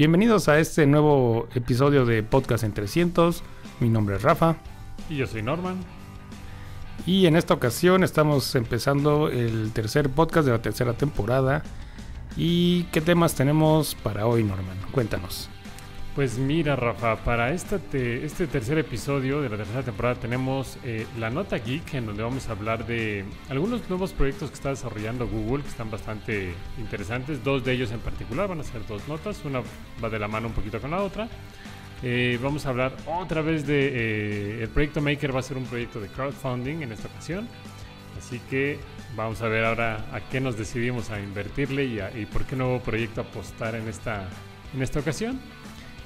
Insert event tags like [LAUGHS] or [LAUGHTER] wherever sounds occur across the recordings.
Bienvenidos a este nuevo episodio de Podcast en 300. Mi nombre es Rafa. Y yo soy Norman. Y en esta ocasión estamos empezando el tercer podcast de la tercera temporada. ¿Y qué temas tenemos para hoy, Norman? Cuéntanos. Pues mira, Rafa, para este tercer episodio de la tercera temporada tenemos eh, la Nota Geek, en donde vamos a hablar de algunos nuevos proyectos que está desarrollando Google, que están bastante interesantes. Dos de ellos en particular van a ser dos notas, una va de la mano un poquito con la otra. Eh, vamos a hablar otra vez de eh, el proyecto Maker, va a ser un proyecto de crowdfunding en esta ocasión. Así que vamos a ver ahora a qué nos decidimos a invertirle y, y por qué nuevo proyecto apostar en esta, en esta ocasión.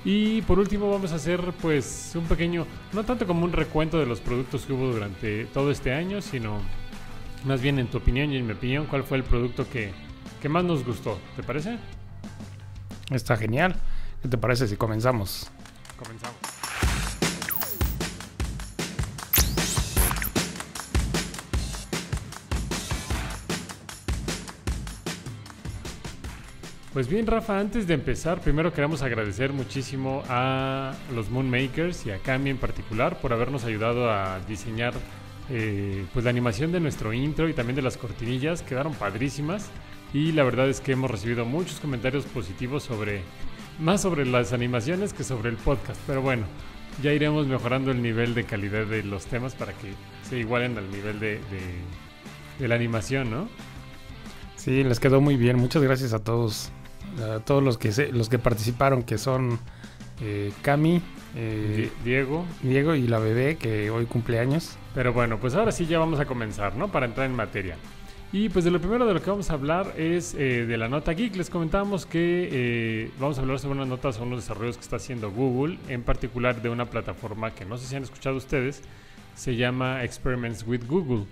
Y por último vamos a hacer pues un pequeño, no tanto como un recuento de los productos que hubo durante todo este año, sino más bien en tu opinión y en mi opinión, cuál fue el producto que, que más nos gustó. ¿Te parece? Está genial. ¿Qué te parece si comenzamos? Comenzamos. Pues bien, Rafa, antes de empezar, primero queremos agradecer muchísimo a los Moonmakers y a Cami en particular por habernos ayudado a diseñar eh, pues la animación de nuestro intro y también de las cortinillas. Quedaron padrísimas y la verdad es que hemos recibido muchos comentarios positivos sobre, más sobre las animaciones que sobre el podcast. Pero bueno, ya iremos mejorando el nivel de calidad de los temas para que se igualen al nivel de, de la animación, ¿no? Sí, les quedó muy bien. Muchas gracias a todos a todos los que los que participaron, que son eh, Cami, eh, Diego. Diego y la bebé, que hoy cumple años. Pero bueno, pues ahora sí ya vamos a comenzar, ¿no? Para entrar en materia. Y pues de lo primero de lo que vamos a hablar es eh, de la nota geek. Les comentábamos que vamos a hablar sobre una nota sobre unos desarrollos que está haciendo Google, en particular de una plataforma que no sé si han escuchado ustedes, se llama Experiments with Google.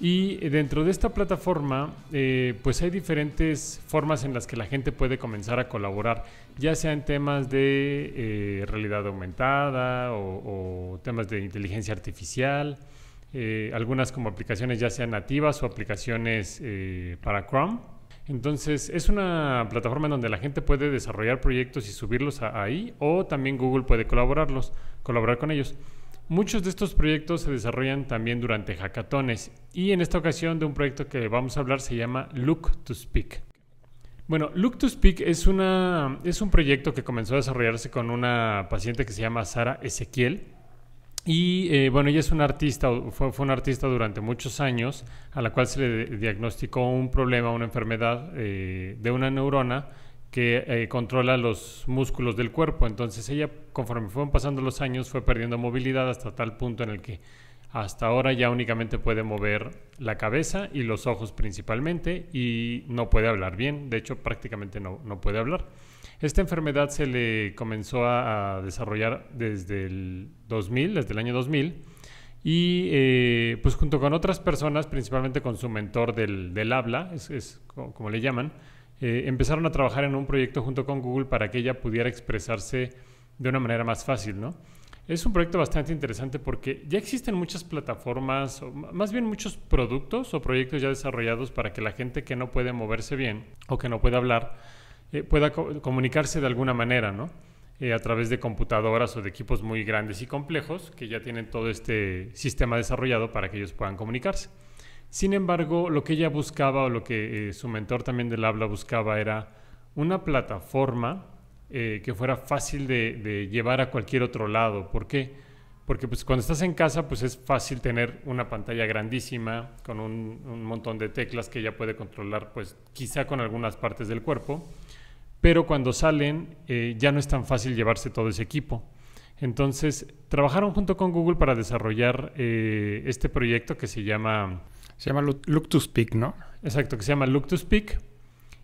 Y dentro de esta plataforma, eh, pues hay diferentes formas en las que la gente puede comenzar a colaborar, ya sea en temas de eh, realidad aumentada o, temas de inteligencia artificial, eh, algunas como aplicaciones ya sean nativas o aplicaciones para Chrome. Entonces es una plataforma en donde la gente puede desarrollar proyectos y subirlos ahí o también Google puede colaborarlos, colaborar con ellos. Muchos de estos proyectos se desarrollan también durante hackatones y en esta ocasión de un proyecto que vamos a hablar se llama Look to Speak. Bueno, Look to Speak es, una, es un proyecto que comenzó a desarrollarse con una paciente que se llama Sara Ezequiel. Y eh, bueno, ella es una artista, fue, fue una artista durante muchos años, a la cual se le diagnosticó un problema, una enfermedad eh, de una neurona que eh, controla los músculos del cuerpo. Entonces ella, conforme fueron pasando los años, fue perdiendo movilidad hasta tal punto en el que hasta ahora ya únicamente puede mover la cabeza y los ojos principalmente y no puede hablar bien. De hecho, prácticamente no, no puede hablar. Esta enfermedad se le comenzó a, desarrollar desde el 2000, desde el año 2000. Y eh, pues junto con otras personas, principalmente con su mentor del, del habla, es, es como le llaman, eh, empezaron a trabajar en un proyecto junto con Google para que ella pudiera expresarse de una manera más fácil, ¿no? Es un proyecto bastante interesante porque ya existen muchas plataformas, o más bien muchos productos o proyectos ya desarrollados para que la gente que no puede moverse bien o que no puede hablar eh, pueda comunicarse de alguna manera, ¿no? Eh, a través de computadoras o de equipos muy grandes y complejos que ya tienen todo este sistema desarrollado para que ellos puedan comunicarse. Sin embargo, lo que ella buscaba o lo que eh, su mentor también del habla buscaba era una plataforma eh, que fuera fácil de, llevar a cualquier otro lado. ¿Por qué? Porque pues, cuando estás en casa pues es fácil tener una pantalla grandísima con un, montón de teclas que ella puede controlar pues quizá con algunas partes del cuerpo, pero cuando salen eh, ya no es tan fácil llevarse todo ese equipo. Entonces trabajaron junto con Google para desarrollar este proyecto que se llama se llama Look to Speak, ¿no? Exacto, que se llama Look to Speak.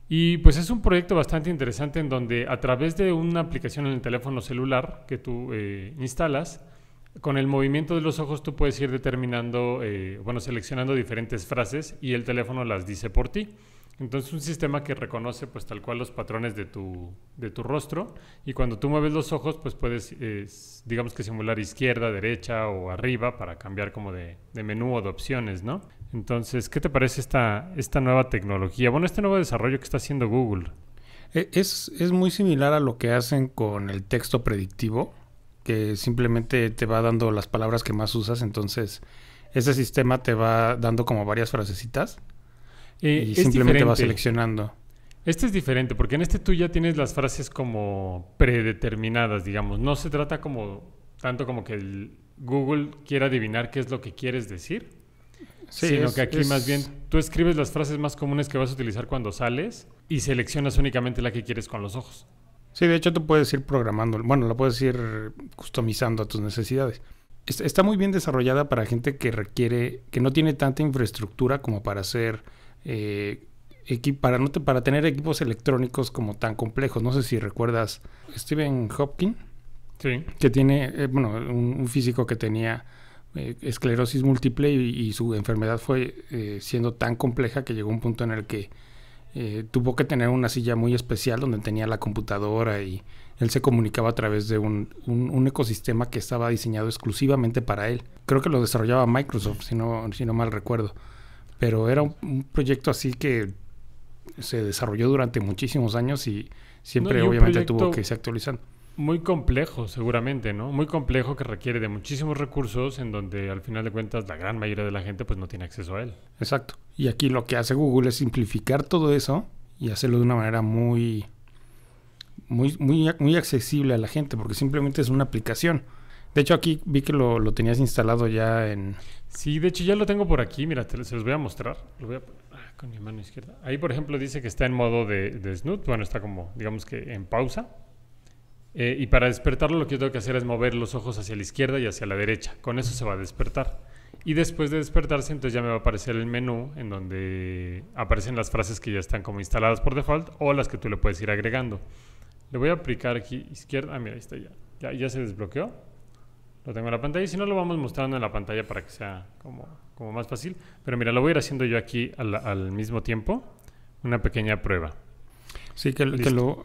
Y pues es un proyecto bastante interesante en donde a través de una aplicación en el teléfono celular que tú eh, instalas, con el movimiento de los ojos tú puedes ir determinando, eh, bueno, seleccionando diferentes frases y el teléfono las dice por ti. Entonces un sistema que reconoce pues tal cual los patrones de tu, de tu rostro y cuando tú mueves los ojos pues puedes digamos que simular izquierda, derecha o arriba para cambiar como de, de, menú o de opciones, ¿no? Entonces, ¿qué te parece esta, esta nueva tecnología? Bueno, este nuevo desarrollo que está haciendo Google. E, es, es muy similar a lo que hacen con el texto predictivo, que simplemente te va dando las palabras que más usas, entonces ese sistema te va dando como varias frasecitas Eh, y es simplemente va diferente. seleccionando. Este es diferente, porque en este tú ya tienes las frases como predeterminadas, digamos. No se trata como tanto como que el Google quiera adivinar qué es lo que quieres decir, Sí, sino es- que aquí es- más bien tú escribes las frases más comunes que vas a utilizar cuando sales y seleccionas únicamente la que quieres con los ojos. Sí, de hecho tú puedes ir programando, bueno, la puedes ir customizando a tus necesidades. Es- Está muy bien desarrollada para gente que requiere, que no tiene tanta infraestructura como para hacer, eh, para, no te- para tener equipos electrónicos como tan complejos. No sé si recuerdas Stephen Hopkins, Sí. que tiene, eh, bueno, un, un físico que tenía eh, esclerosis múltiple y, y su enfermedad fue eh, siendo tan compleja que llegó un punto en el que eh, tuvo que tener una silla muy especial donde tenía la computadora y él se comunicaba a través de un, un- un ecosistema que estaba diseñado exclusivamente para él. Creo que lo desarrollaba Microsoft, si no, si no mal recuerdo. Pero era un, un proyecto así que se desarrolló durante muchísimos años y siempre No, y un obviamente tuvo que irse actualizando. Muy complejo, seguramente, ¿no? Muy complejo que requiere de muchísimos recursos en donde al final de cuentas la gran mayoría de la gente pues no tiene acceso a él. Exacto. Y aquí lo que hace Google es simplificar todo eso y hacerlo de una manera muy, muy, muy, muy accesible a la gente, porque simplemente es una aplicación. De hecho, aquí vi que lo, tenías instalado ya en. Sí, de hecho ya lo tengo por aquí, mira, se los voy a mostrar. Lo voy a ah, con mi mano izquierda. Ahí, por ejemplo, dice que está en modo de, snoot, bueno, está como, digamos que en pausa. Eh, y para despertarlo lo que tengo que hacer es mover los ojos hacia la izquierda y hacia la derecha. Con eso se va a despertar. Y después de despertarse, entonces ya me va a aparecer el menú en donde aparecen las frases que ya están como instaladas por default o las que tú le puedes ir agregando. Le voy a aplicar aquí izquierda. Ah, mira, ahí está. Ya, ya se desbloqueó. Lo tengo en la pantalla. Y si no, lo vamos mostrando en la pantalla para que sea como, como más fácil. Pero mira, lo voy a ir haciendo yo aquí al, al mismo tiempo. Una pequeña prueba. Sí, que, lo,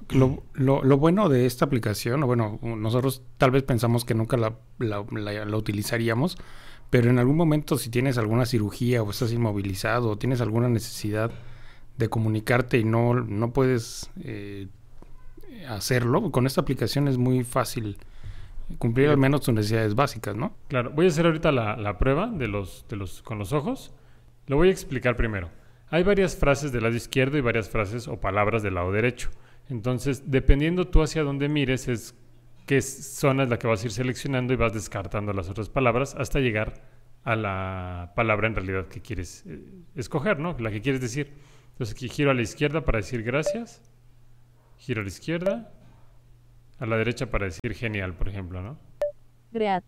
que lo, lo- lo bueno de esta aplicación, o bueno, nosotros tal vez pensamos que nunca la, la- la- la utilizaríamos, pero en algún momento si tienes alguna cirugía o estás inmovilizado o tienes alguna necesidad de comunicarte y no, no puedes eh, hacerlo, con esta aplicación es muy fácil cumplir al menos tus necesidades básicas, ¿no? Claro, voy a hacer ahorita la, la prueba de los, de los, con los ojos. Lo voy a explicar primero. Hay varias frases del lado izquierdo y varias frases o palabras del lado derecho. Entonces, dependiendo tú hacia dónde mires, es qué zona es la que vas a ir seleccionando y vas descartando las otras palabras hasta llegar a la palabra en realidad que quieres eh, escoger, ¿no? La que quieres decir. Entonces, aquí giro a la izquierda para decir gracias. Giro a la izquierda. A la derecha para decir genial, por ejemplo, ¿no? Great.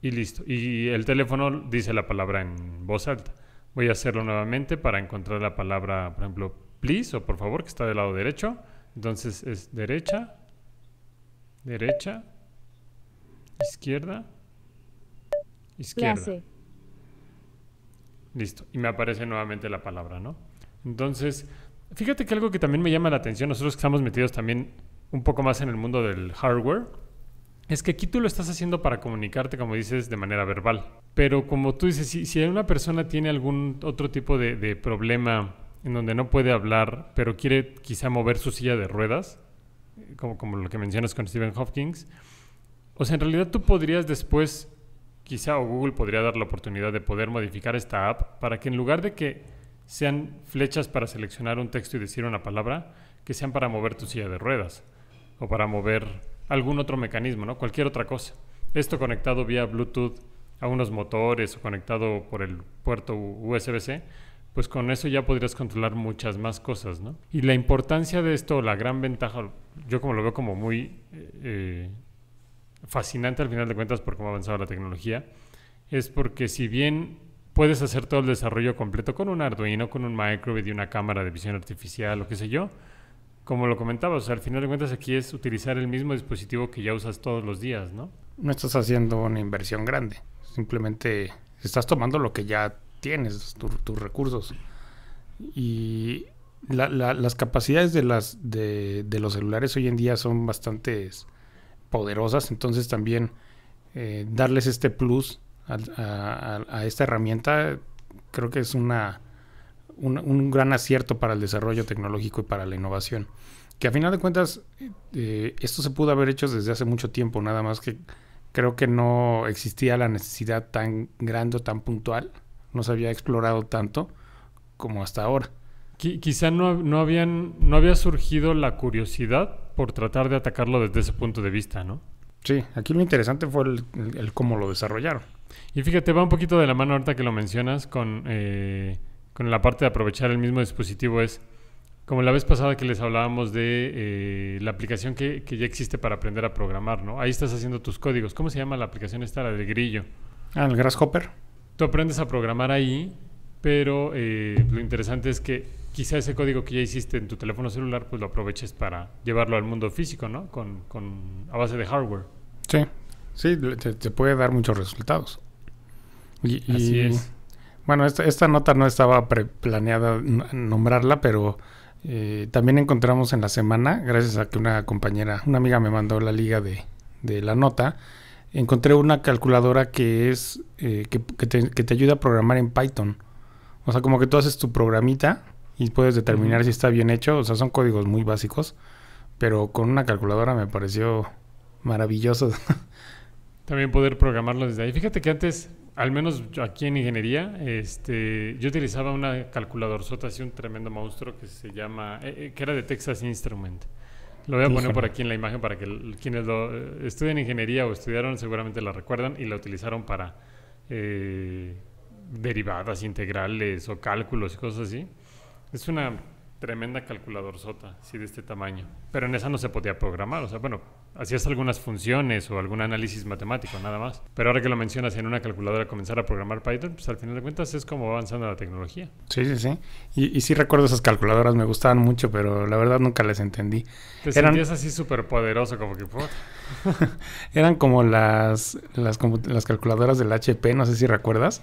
Y listo. Y el teléfono dice la palabra en voz alta. Voy a hacerlo nuevamente para encontrar la palabra, por ejemplo, please o por favor, que está del lado derecho. Entonces es derecha, derecha, izquierda, izquierda. Clase. Listo. Y me aparece nuevamente la palabra, ¿no? Entonces, fíjate que algo que también me llama la atención, nosotros que estamos metidos también un poco más en el mundo del hardware, es que aquí tú lo estás haciendo para comunicarte, como dices, de manera verbal. Pero como tú dices, si, si una persona tiene algún otro tipo de, problema en donde no puede hablar, pero quiere quizá mover su silla de ruedas, como, como lo que mencionas con Stephen Hopkins, o sea, en realidad tú podrías después, quizá o Google podría dar la oportunidad de poder modificar esta app para que en lugar de que sean flechas para seleccionar un texto y decir una palabra, que sean para mover tu silla de ruedas o para mover algún otro mecanismo, ¿no? Cualquier otra cosa. Esto conectado vía Bluetooth a unos motores o conectado por el puerto USB-C, pues con eso ya podrías controlar muchas más cosas, ¿no? Y la importancia de esto, la gran ventaja, yo como lo veo como muy eh, fascinante al final de cuentas por cómo ha avanzado la tecnología, es porque si bien puedes hacer todo el desarrollo completo con un Arduino, con un microbit y una cámara de visión artificial o qué sé yo, como lo comentabas, al final de cuentas aquí es utilizar el mismo dispositivo que ya usas todos los días, ¿no? No estás haciendo una inversión grande, simplemente estás tomando lo que ya tienes, tu- tus recursos. Y la- la- las capacidades de, las, de, los celulares hoy en día son bastante poderosas, entonces también eh, darles este plus a, a- a esta herramienta creo que es una, un, un gran acierto para el desarrollo tecnológico y para la innovación. que a final de cuentas eh, esto se pudo haber hecho desde hace mucho tiempo, nada más que creo que no existía la necesidad tan grande o tan puntual, no se había explorado tanto como hasta ahora. quizá no, no, habían, no había surgido la curiosidad por tratar de atacarlo desde ese punto de vista, ¿no? Sí, aquí lo interesante fue el, cómo lo desarrollaron. Y fíjate, va un poquito de la mano ahorita que lo mencionas con, eh, con la parte de aprovechar el mismo dispositivo. Es como la vez pasada que les hablábamos de eh, la aplicación que, que, ya existe para aprender a programar, ¿no? Ahí estás haciendo tus códigos. ¿Cómo se llama la aplicación esta, la del grillo? Ah, el Grasshopper. Tú aprendes a programar ahí, pero eh, lo interesante es que quizá ese código que ya hiciste en tu teléfono celular, pues lo aproveches para llevarlo al mundo físico, ¿no? Con, con a base de hardware. Sí, sí, te, puede dar muchos resultados. Y, Así es. Bueno, esta, esta nota no estaba planeada nombrarla, pero eh, también encontramos en la semana, gracias a que una compañera, una amiga me mandó la liga de, la nota, encontré una calculadora que es eh, que, te, ayuda a programar en Python. O sea, como que tú haces tu programita y puedes determinar si está bien hecho. O sea, son códigos muy básicos, pero con una calculadora me pareció maravilloso. [LAUGHS] También poder programarlo desde ahí. Fíjate que antes al menos aquí en ingeniería, este, yo utilizaba una calculadora sota, así un tremendo monstruo que se llama, eh, eh, que era de Texas Instrument. Lo voy a poner por aquí en la imagen para que quienes lo eh, estudian ingeniería o estudiaron seguramente la recuerdan y la utilizaron para derivadas integrales o cálculos y cosas así. Es una tremenda calculadora sota, así de este tamaño. Pero en esa no se podía programar, o sea, bueno, hacías algunas funciones o algún análisis matemático, nada más. Pero ahora que lo mencionas en una calculadora comenzar a programar Python, pues al final de cuentas es como avanzando la tecnología. Sí, sí, sí. Y, y sí recuerdo esas calculadoras, me gustaban mucho, pero la verdad nunca las entendí. Te Eran... sentías así súper poderoso, como que... [LAUGHS] Eran como las, las, como las calculadoras del HP, no sé si recuerdas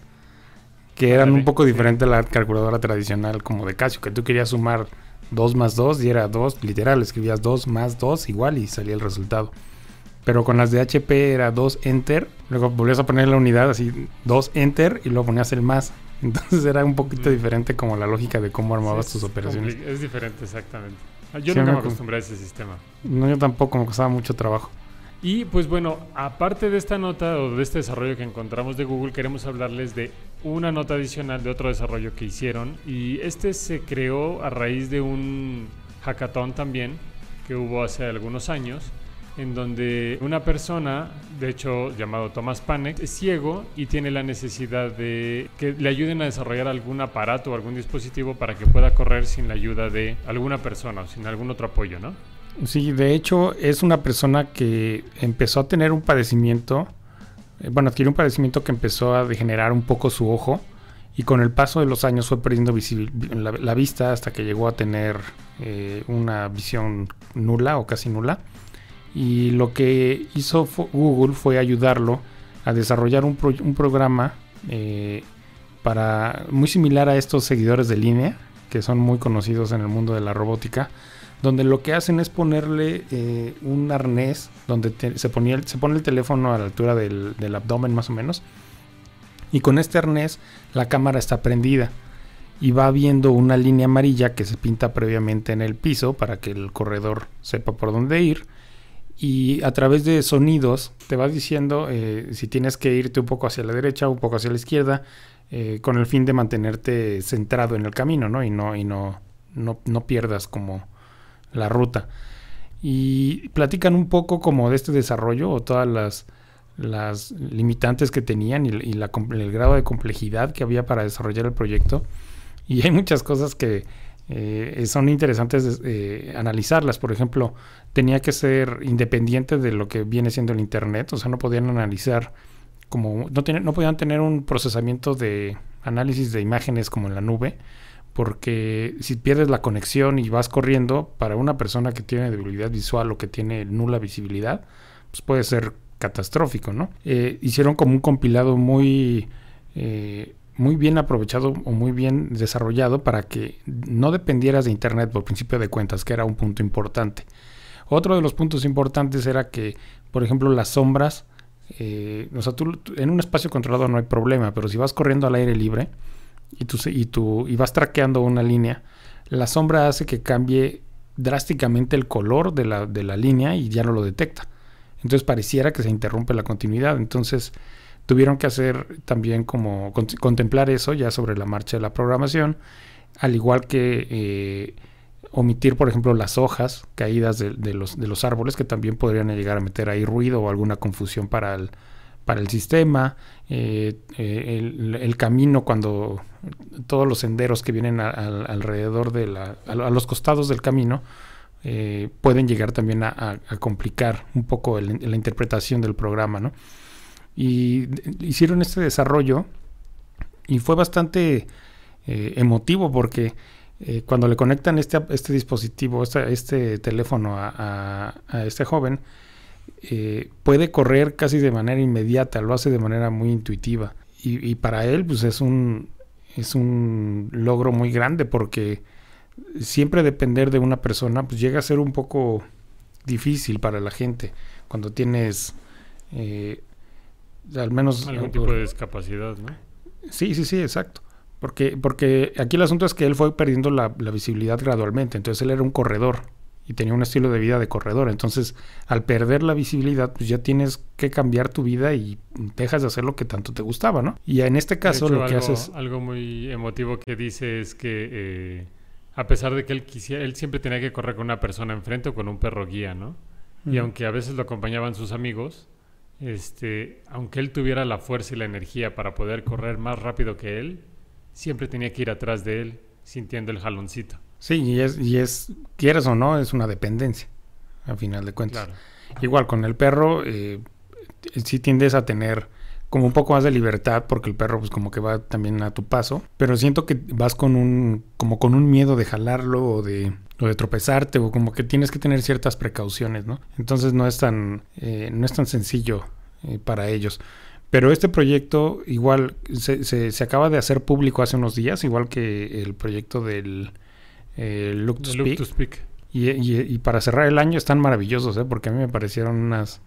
que eran un poco diferente a la calculadora tradicional como de Casio, que tú querías sumar 2 más 2 y era 2, literal, escribías 2 más 2 igual y salía el resultado. Pero con las de HP era 2 enter, luego volvías a poner la unidad así 2 enter y luego ponías el más. [LAUGHS] Entonces era un poquito mm. diferente como la lógica de cómo armabas tus operaciones. Es diferente, exactamente. Yo nunca me acostumbré a ese sistema. No, yo tampoco, me costaba mucho trabajo. Y pues bueno, aparte de esta nota o de este desarrollo que encontramos de Google, queremos hablarles de una nota adicional de otro desarrollo que hicieron. Y este se creó a raíz de un hackathon también que hubo hace algunos años, en donde una persona, de hecho llamado Thomas Panek, es ciego y tiene la necesidad de que le ayuden a desarrollar algún aparato o algún dispositivo para que pueda correr sin la ayuda de alguna persona o sin algún otro apoyo, ¿no? Sí, de hecho es una persona que empezó a tener un padecimiento, eh, bueno, adquirió un padecimiento que empezó a degenerar un poco su ojo y con el paso de los años fue perdiendo la, vista hasta que llegó a tener eh, una visión nula o casi nula. Y lo que hizo Google fue ayudarlo a desarrollar un, programa eh, para muy similar a estos seguidores de línea que son muy conocidos en el mundo de la robótica donde lo que hacen es ponerle eh, un arnés donde se, ponía se pone el teléfono a la altura del, abdomen más o menos. Y con este arnés la cámara está prendida y va viendo una línea amarilla que se pinta previamente en el piso para que el corredor sepa por dónde ir. Y a través de sonidos te va diciendo eh, si tienes que irte un poco hacia la derecha o un poco hacia la izquierda, eh, con el fin de mantenerte centrado en el camino, ¿no? Y no, y no, no, no pierdas como la ruta. Y platican un poco como de este desarrollo o todas las, las limitantes que tenían y, el grado de complejidad que había para desarrollar el proyecto. Y hay muchas cosas que eh, son interesantes eh, analizarlas. Por ejemplo, tenía que ser independiente de lo que viene siendo el Internet. O sea, no podían analizar como... No, no podían tener un procesamiento de análisis de imágenes como en la nube porque si pierdes la conexión y vas corriendo, para una persona que tiene debilidad visual o que tiene nula visibilidad, pues puede ser catastrófico, ¿no? Eh, hicieron como un compilado muy, eh, muy bien aprovechado o muy bien desarrollado para que no dependieras de Internet por principio de cuentas, que era un punto importante. Otro de los puntos importantes era que, por ejemplo, las sombras, eh, o sea, tú en un espacio controlado no hay problema, pero si vas corriendo al aire libre, y, tú, y, y vas traqueando una línea, la sombra hace que cambie drásticamente el color de la, de la línea y ya no lo detecta. Entonces pareciera que se interrumpe la continuidad. Entonces tuvieron que hacer también como contemplar eso ya sobre la marcha de la programación, al igual que eh, omitir, por ejemplo, las hojas caídas de, los, de los árboles que también podrían llegar a meter ahí ruido o alguna confusión para el, para el sistema, eh, eh, camino cuando todos los senderos que vienen alrededor de la, a, los costados del camino pueden llegar también a, complicar un poco la interpretación del programa, ¿no? Y hicieron este desarrollo y fue bastante eh, emotivo porque eh, cuando le conectan este, este dispositivo, este, teléfono a, este joven, eh, puede correr casi de manera inmediata, lo hace de manera muy intuitiva. Y, para él, pues es un, es un logro muy grande porque siempre depender de una persona, pues llega a ser un poco difícil para la gente cuando tienes al menos... Algún tipo de discapacidad, ¿no? Sí, sí, sí, exacto. Porque, porque aquí el asunto es que él fue perdiendo la, visibilidad gradualmente. Entonces él era un corredor y tenía un estilo de vida de corredor. Entonces, al perder la visibilidad, pues ya tienes que cambiar tu vida y dejas de hacer lo que tanto te gustaba, ¿no? Y en este caso lo que haces... Algo muy emotivo que dice es que eh, a pesar de que él quisiera, él siempre tenía que correr con una persona enfrente o con un perro guía, ¿no? Y aunque a veces lo acompañaban sus amigos, este, aunque él tuviera la fuerza y la energía para poder correr más rápido que él, siempre tenía que ir atrás de él sintiendo el jaloncito. Sí, y es, y es quieras o no, es una dependencia, a final de cuentas. Igual con el perro, eh, sí tiendes a tener como un poco más de libertad porque el perro pues como que va también a tu paso, pero siento que vas con un como con un miedo de jalarlo o de o de tropezarte o como que tienes que tener ciertas precauciones, ¿no? Entonces no es tan eh, no es tan sencillo eh, para ellos. Pero este proyecto igual se, se, acaba de hacer público hace unos días, igual que el proyecto del eh, Look, to, speak. Y, y, para cerrar el año están maravillosos, ¿eh? porque a mí me parecieron unas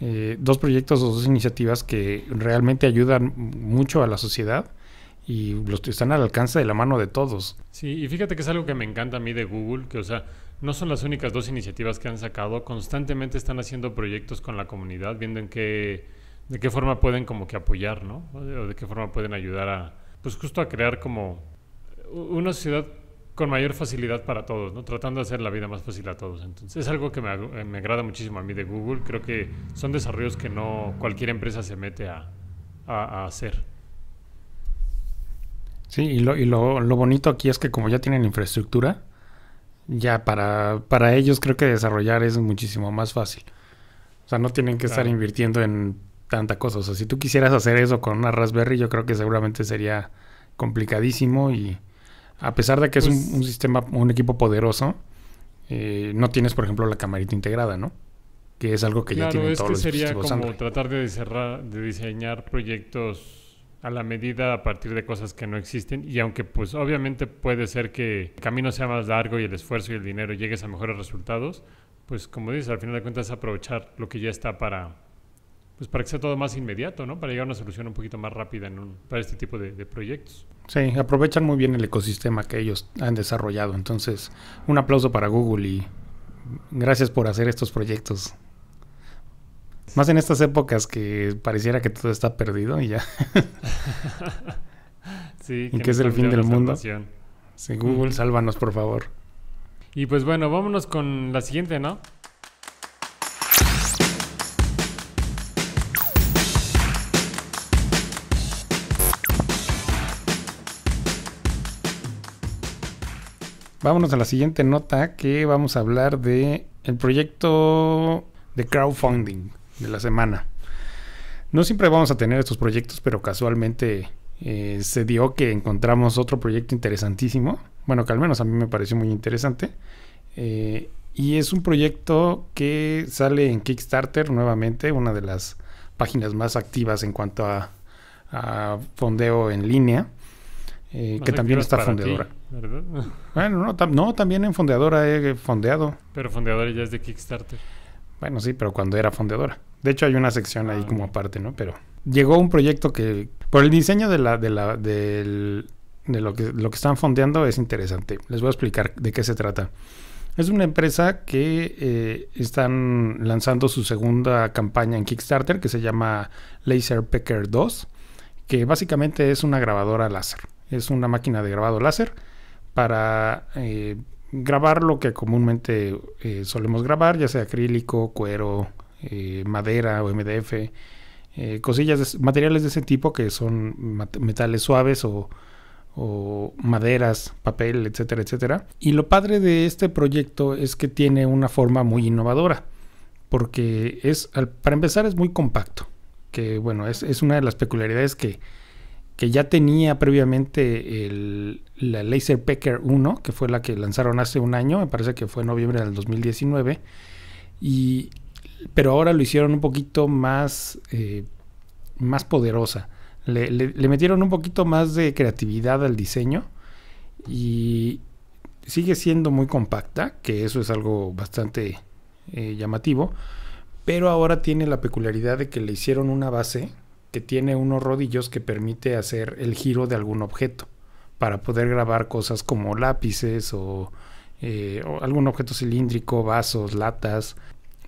eh, dos proyectos o dos iniciativas que realmente ayudan mucho a la sociedad y los están al alcance de la mano de todos. Sí, y fíjate que es algo que me encanta a mí de Google, que o sea, no son las únicas dos iniciativas que han sacado, constantemente están haciendo proyectos con la comunidad, viendo en qué, de qué forma pueden como que apoyar, ¿no? O de, qué forma pueden ayudar a, pues justo a crear como una sociedad con mayor facilidad para todos, ¿no? Tratando de hacer la vida más fácil a todos. Entonces, es algo que me, me agrada muchísimo a mí de Google. Creo que son desarrollos que no cualquier empresa se mete a, a, hacer. Sí, y, lo, y lo, lo bonito aquí es que como ya tienen infraestructura, ya para, para ellos creo que desarrollar es muchísimo más fácil. O sea, no tienen que estar invirtiendo en tanta cosa. O sea, si tú quisieras hacer eso con una Raspberry, yo creo que seguramente sería complicadísimo y a pesar de que es un, pues sistema, un equipo poderoso, eh, no tienes, por ejemplo, la camarita integrada, ¿no? Que es algo que ya tienen todos los sería como tratar de, de diseñar proyectos a la medida a partir de cosas que no existen y aunque pues obviamente puede ser que el camino sea más largo y el esfuerzo y el dinero llegues a mejores resultados, pues como dices, al final de cuentas aprovechar lo que ya está para pues para que sea todo más inmediato, ¿no? Para llegar a una solución un poquito más rápida en un, para este tipo de, de proyectos. Sí, aprovechan muy bien el ecosistema que ellos han desarrollado. Entonces, un aplauso para Google y gracias por hacer estos proyectos más en estas épocas que pareciera que todo está perdido y ya. [LAUGHS] sí. y que es el fin del mundo. Sí, Google, sálvanos, por favor. Y pues bueno, vámonos con la siguiente, ¿no? Vámonos a la siguiente nota que vamos a hablar de el proyecto de crowdfunding de la semana. No siempre vamos a tener estos proyectos, pero casualmente eh, se dio que encontramos otro proyecto interesantísimo. Bueno, que al menos a mí me pareció muy interesante. Eh, y es un proyecto que sale en Kickstarter nuevamente, una de las páginas más activas en cuanto a, fondeo en línea. Eh, que también está fondeadora. [LAUGHS] bueno, no, no, también en fondeadora he fondeado. Pero fondeadora ya es de Kickstarter. Bueno, sí, pero cuando era fondeadora. De hecho, hay una sección ahí ah, como aparte, ¿no? Pero llegó un proyecto que, por el diseño de la, de la, del, de lo que, lo que están fondeando es interesante. Les voy a explicar de qué se trata. Es una empresa que eh, están lanzando su segunda campaña en Kickstarter que se llama Laser Pecker 2, que básicamente es una grabadora láser. Es una máquina de grabado láser para eh, grabar lo que comúnmente eh, solemos grabar, ya sea acrílico, cuero, madera o MDF, cosillas, materiales de ese tipo que son metales suaves o o maderas, papel, etcétera, etcétera. Y lo padre de este proyecto es que tiene una forma muy innovadora, porque es, para empezar, es muy compacto, que bueno, es, una de las peculiaridades que, que ya tenía previamente el, la Laser Pecker 1, que fue la que lanzaron hace un año, me parece que fue en noviembre del 2019, y, pero ahora lo hicieron un poquito más, eh, más poderosa. Le, metieron un poquito más de creatividad al diseño y sigue siendo muy compacta, que eso es algo bastante eh, llamativo, pero ahora tiene la peculiaridad de que le hicieron una base que tiene unos rodillos que permite hacer el giro de algún objeto para poder grabar cosas como lápices o, eh, o algún objeto cilíndrico, vasos, latas,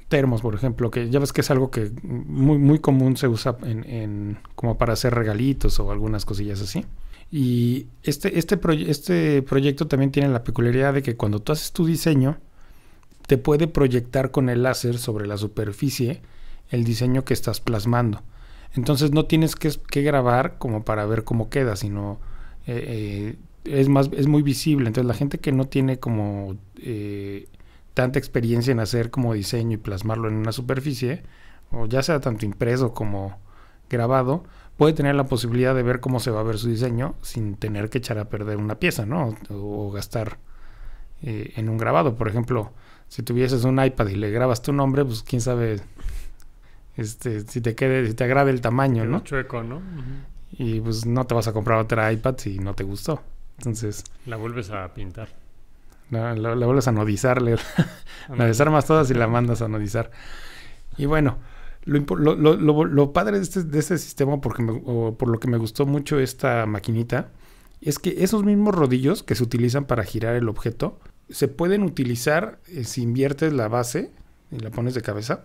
termos, por ejemplo, que ya ves que es algo que muy, muy común se usa en, como para hacer regalitos o algunas cosillas así. Y este, este, este proyecto también tiene la peculiaridad de que cuando tú haces tu diseño, te puede proyectar con el láser sobre la superficie el diseño que estás plasmando. Entonces no tienes que, grabar como para ver cómo queda, sino eh, eh, es, más, es muy visible. Entonces la gente que no tiene como... Eh, tanta experiencia en hacer como diseño y plasmarlo en una superficie, o ya sea tanto impreso como grabado, puede tener la posibilidad de ver cómo se va a ver su diseño sin tener que echar a perder una pieza, ¿no? O, gastar eh, en un grabado. Por ejemplo, si tuvieses un iPad y le grabas tu nombre, pues quién sabe este, si te quede, si te agrade el tamaño, ¿no? Chueco, ¿no? Y pues no te vas a comprar otra iPad si no te gustó. Entonces. La vuelves a pintar. La, vuelves a nodizar, [LAUGHS] la desarmas todas y la mandas a nodizar. Y bueno, lo, padre de este, de este sistema, porque por lo que me gustó mucho esta maquinita, es que esos mismos rodillos que se utilizan para girar el objeto, se pueden utilizar eh, si inviertes la base y la pones de cabeza,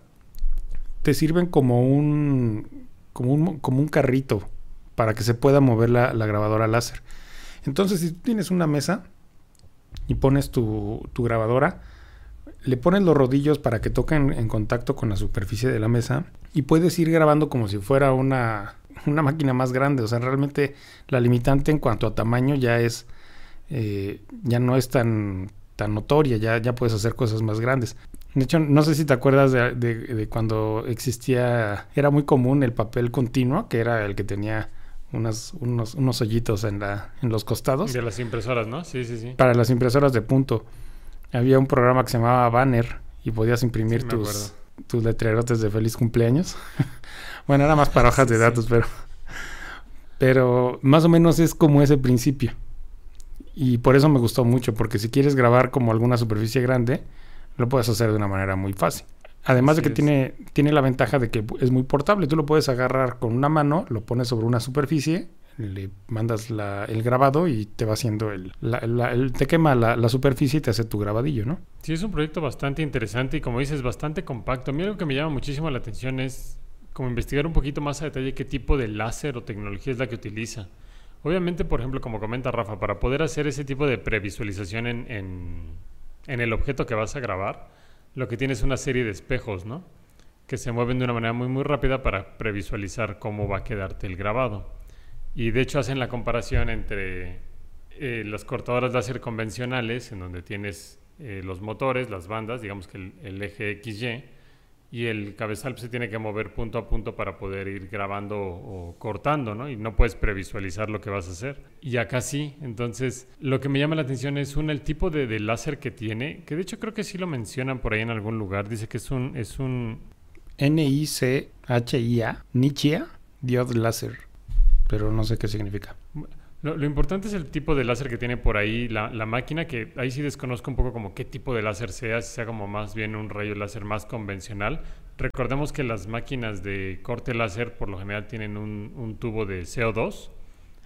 te sirven como un, como un, como un carrito para que se pueda mover la, la grabadora láser. Entonces, si tú tienes una mesa, y pones tu, grabadora, le pones los rodillos para que toquen en contacto con la superficie de la mesa y puedes ir grabando como si fuera una, máquina más grande. O sea, realmente la limitante en cuanto a tamaño ya es, eh, ya no es tan, tan notoria, ya, ya puedes hacer cosas más grandes. De hecho, no sé si te acuerdas de, de cuando existía, era muy común el papel continuo, que era el que tenía unos, unos hoyitos en, la, en los costados. De las impresoras, ¿no? Sí, sí, sí. Para las impresoras de punto. Había un programa que se llamaba Banner y podías imprimir tus, tus letrerotes de feliz cumpleaños. [LAUGHS] bueno, era más para hojas de datos, pero... Pero más o menos es como ese principio. Y por eso me gustó mucho, porque si quieres grabar como alguna superficie grande, lo puedes hacer de una manera muy fácil. Además de que tiene, tiene la ventaja de que es muy portable. Tú lo puedes agarrar con una mano, lo pones sobre una superficie, le mandas el grabado y te va haciendo el, te quema la, superficie y te hace tu grabadillo, ¿no? Sí, es un proyecto bastante interesante y como dices, bastante compacto. A mí algo que me llama muchísimo la atención es como investigar un poquito más a detalle qué tipo de láser o tecnología es la que utiliza. Obviamente, por ejemplo, como comenta Rafa, para poder hacer ese tipo de previsualización en, en, en el objeto que vas a grabar, lo que tiene es una serie de espejos, ¿no? Que se mueven de una manera muy muy rápida para previsualizar cómo va a quedarte el grabado. Y de hecho hacen la comparación entre eh, las cortadoras láser convencionales, en donde tienes eh, los motores, las bandas, digamos que el, el eje XY, y el cabezal se tiene que mover punto a punto para poder ir grabando o, cortando, ¿no? Y no puedes previsualizar lo que vas a hacer. Y acá sí, entonces lo que me llama la atención es el tipo de, láser que tiene, que de hecho creo que sí lo mencionan por ahí en algún lugar, dice que es un es un N-I-C-H-I-A, Nichia Diode Láser, pero no sé qué significa. Lo, importante es el tipo de láser que tiene por ahí la, la, máquina, que ahí sí desconozco un poco como qué tipo de láser sea, si sea como más bien un rayo láser más convencional. Recordemos que las máquinas de corte láser por lo general tienen un, un tubo de CO2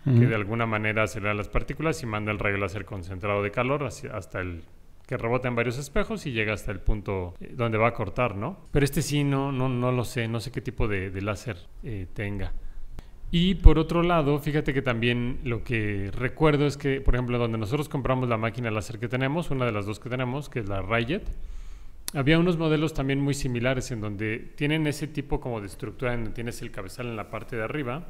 que de alguna manera acelera las partículas y manda el rayo láser concentrado de calor hacia, hasta el que rebota en varios espejos y llega hasta el punto eh, donde va a cortar, ¿no? Pero este sí, no, no, no lo sé, no sé qué tipo de, láser eh, tenga. Y por otro lado, fíjate que también lo que recuerdo es que, por ejemplo, donde nosotros compramos la máquina láser que tenemos, una de las dos que tenemos, que es la Ryjet, había unos modelos también muy similares en donde tienen ese tipo como de estructura, en donde tienes el cabezal en la parte de arriba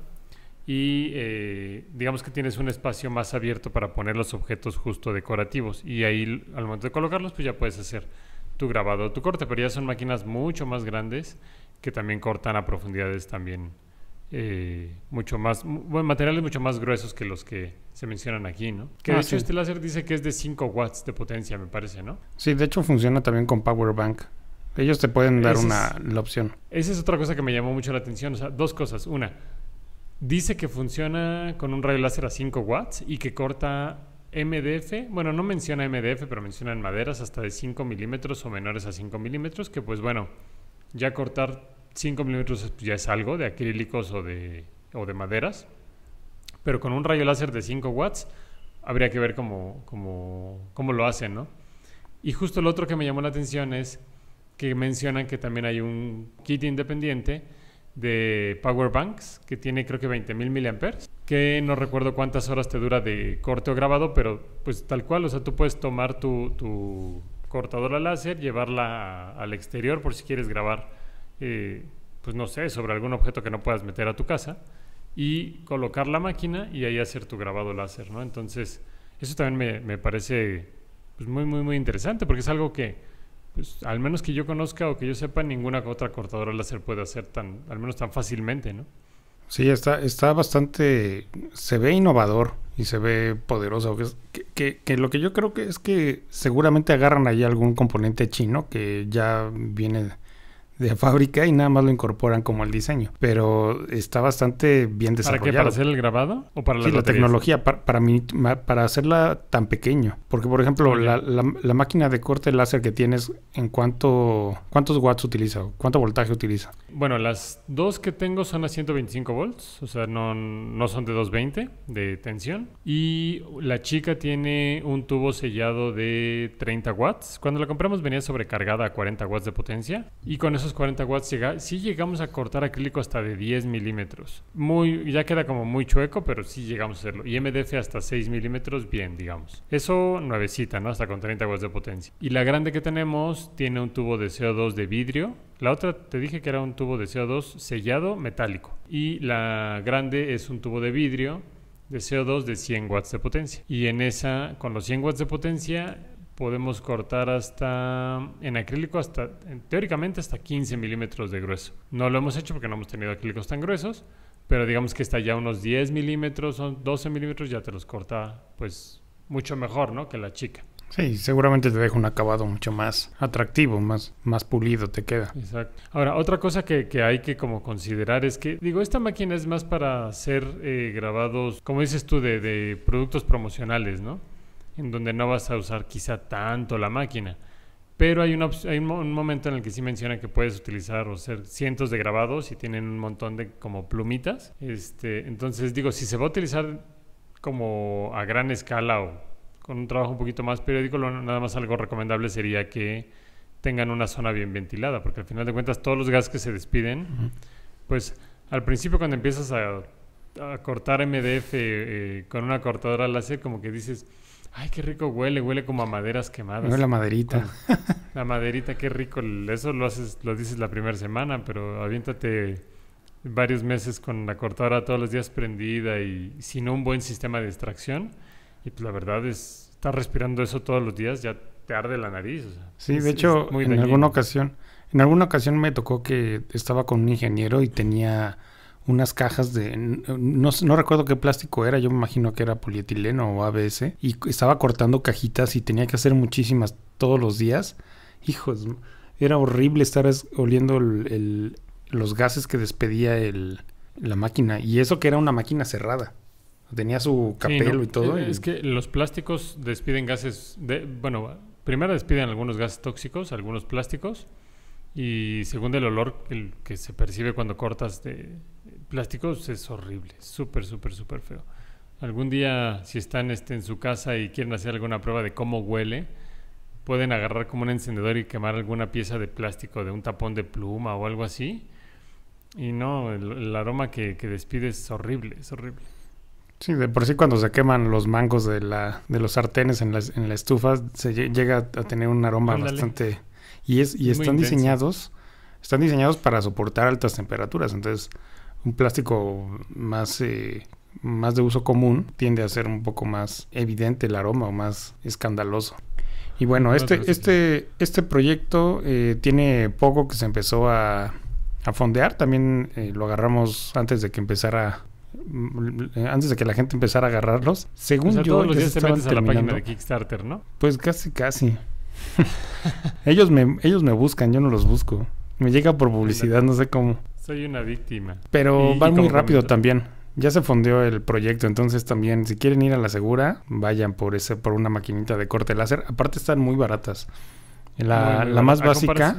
y eh, digamos que tienes un espacio más abierto para poner los objetos justo decorativos. Y ahí al momento de colocarlos pues ya puedes hacer tu grabado o tu corte, pero ya son máquinas mucho más grandes que también cortan a profundidades también eh, mucho más, bueno, materiales mucho más gruesos que los que se mencionan aquí, ¿no? Que de ah, hecho este láser dice que es de 5 watts de potencia, me parece, ¿no? Sí, de hecho funciona también con Power Bank. Ellos te pueden dar una, la opción. Esa es otra cosa que me llamó mucho la atención. O sea, dos cosas. Una, dice que funciona con un rayo láser a 5 watts y que corta MDF. Bueno, no menciona MDF, pero menciona en maderas hasta de 5 milímetros o menores a 5 milímetros. Que pues bueno, ya cortar 5 milímetros ya es algo de acrílicos o de, o de maderas, pero con un rayo láser de 5 watts habría que ver cómo, cómo, cómo lo hacen, ¿no? Y justo lo otro que me llamó la atención es que mencionan que también hay un kit independiente de power banks que tiene creo que 20.000 miliamperes que no recuerdo cuántas horas te dura de corte o grabado pero pues tal cual o sea tú puedes tomar tu, tu cortadora láser llevarla al exterior por si quieres grabar eh, pues no sé, sobre algún objeto que no puedas meter a tu casa y colocar la máquina y ahí hacer tu grabado láser, ¿no? Entonces, eso también me, parece pues, muy, muy, muy interesante porque es algo que, pues, al menos que yo conozca o que yo sepa, ninguna otra cortadora láser puede hacer tan, al menos tan fácilmente, ¿no? Sí, está, está bastante, se ve innovador y se ve poderoso. Que, que, que, lo que yo creo que es que seguramente agarran ahí algún componente chino que ya viene de fábrica y nada más lo incorporan como el diseño. Pero está bastante bien desarrollado. ¿Para qué? ¿Para hacer el grabado? ¿O para sí, la tecnología, para, para, hacerla tan pequeño. Porque, por ejemplo, la, la, máquina de corte láser que tienes, ¿en cuánto, cuántos watts utiliza? ¿Cuánto voltaje utiliza? Bueno, las dos que tengo son a 125 volts, o sea, no, no son de 220 de tensión. Y la chica tiene un tubo sellado de 30 watts. Cuando la compramos venía sobrecargada a 40 watts de potencia. Y con eso 40 watts llega, sí llegamos a cortar acrílico hasta de 10 milímetros. Muy, ya queda como muy chueco, pero sí llegamos a hacerlo. Y MDF hasta 6 milímetros, bien, digamos. Eso nuevecita, ¿no? Hasta con 30 watts de potencia. Y la grande que tenemos tiene un tubo de CO2 de vidrio. La otra te dije que era un tubo de CO2 sellado metálico. Y la grande es un tubo de vidrio de CO2 de 100 watts de potencia. Y en esa, con los 100 watts de potencia, podemos cortar hasta, en acrílico, hasta, teóricamente hasta 15 milímetros de grueso. No lo hemos hecho porque no hemos tenido acrílicos tan gruesos, pero digamos que está ya unos 10 milímetros o 12 milímetros, ya te los corta pues mucho mejor, ¿no? Que la chica. Sí, seguramente te deja un acabado mucho más atractivo, más, más pulido te queda. Exacto. Ahora, otra cosa que, que hay que como considerar es que, digo, esta máquina es más para hacer eh, grabados, como dices tú, de, de productos promocionales, ¿no? En donde no vas a usar quizá tanto la máquina. Pero hay, hay un, momento en el que sí menciona que puedes utilizar o hacer cientos de grabados y tienen un montón de como plumitas. Este, entonces digo, si se va a utilizar como a gran escala o con un trabajo un poquito más periódico, nada más algo recomendable sería que tengan una zona bien ventilada, porque al final de cuentas todos los gases que se despiden, pues al principio cuando empiezas a, cortar MDF eh, con una cortadora láser, como que dices, Ay, qué rico huele, huele como a maderas quemadas. Huele la maderita. la maderita, qué rico. Eso lo haces, lo dices la primera semana, pero aviéntate varios meses con la cortadora todos los días prendida y sin un buen sistema de extracción. Y pues la verdad es, estar respirando eso todos los días ya te arde la nariz. sí, de hecho, en alguna ocasión, en alguna ocasión me tocó que estaba con un ingeniero y tenía unas cajas de, no, no, recuerdo qué plástico era, yo me imagino que era polietileno o ABS, y estaba cortando cajitas y tenía que hacer muchísimas todos los días. Hijos, era horrible estar oliendo el, los gases que despedía el, la máquina, y eso que era una máquina cerrada. Tenía su capelo y todo. Es, que los plásticos despiden gases, de, bueno, primero despiden algunos gases tóxicos, algunos plásticos, y segundo el olor el que se percibe cuando cortas de plásticos es horrible, súper, súper, súper feo. Algún día, si están este, en su casa y quieren hacer alguna prueba de cómo huele, pueden agarrar como un encendedor y quemar alguna pieza de plástico de un tapón de pluma o algo así. Y no, el, aroma que, despide es horrible, es horrible. Sí, de por sí cuando se queman los mangos de, la, de los sartenes en la, en la estufa, se llega a tener un aroma bastante... Y, es, y están diseñados están diseñados para soportar altas temperaturas. Entonces, un plástico más, eh, más de uso común tiende a ser un poco más evidente el aroma o más escandaloso. Y bueno, este, este, este proyecto eh, tiene poco que se empezó a, a fondear. También eh, lo agarramos antes de que empezara mm, antes de que la gente empezara a agarrarlos. Según yo, todos los días te metes a la página de Kickstarter, ¿no? Pues casi, casi. [LAUGHS] ellos me, ellos me buscan, yo no los busco. Me llega por publicidad, no sé cómo. Soy una víctima. Pero va muy rápido también. Ya se fondeó el proyecto, entonces también si quieren ir a la segura, vayan por ese por una maquinita de corte láser. Aparte están muy baratas. La, la más básica,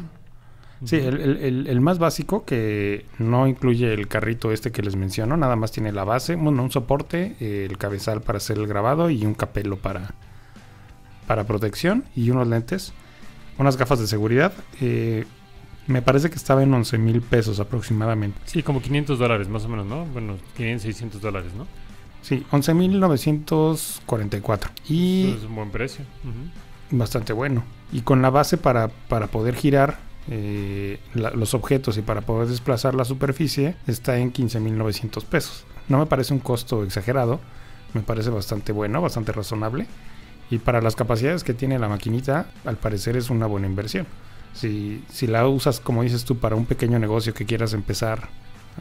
sí, el, el, más básico que no incluye el carrito este que les menciono, nada más tiene la base, bueno, un soporte, el cabezal para hacer el grabado y un capelo para, para protección y unos lentes, unas gafas de seguridad. Eh, me parece que estaba en 11 mil pesos aproximadamente. Sí, como 500 dólares más o menos, ¿no? Bueno, 500, 600 dólares, ¿no? Sí, 11 mil 944. Y... es un buen precio. Bastante bueno. Y con la base para, para poder girar eh, los objetos y para poder desplazar la superficie está en 15 mil 900 pesos. No me parece un costo exagerado. Me parece bastante bueno, bastante razonable. Y para las capacidades que tiene la maquinita, al parecer es una buena inversión. Si, si la usas, como dices tú, para un pequeño negocio que quieras empezar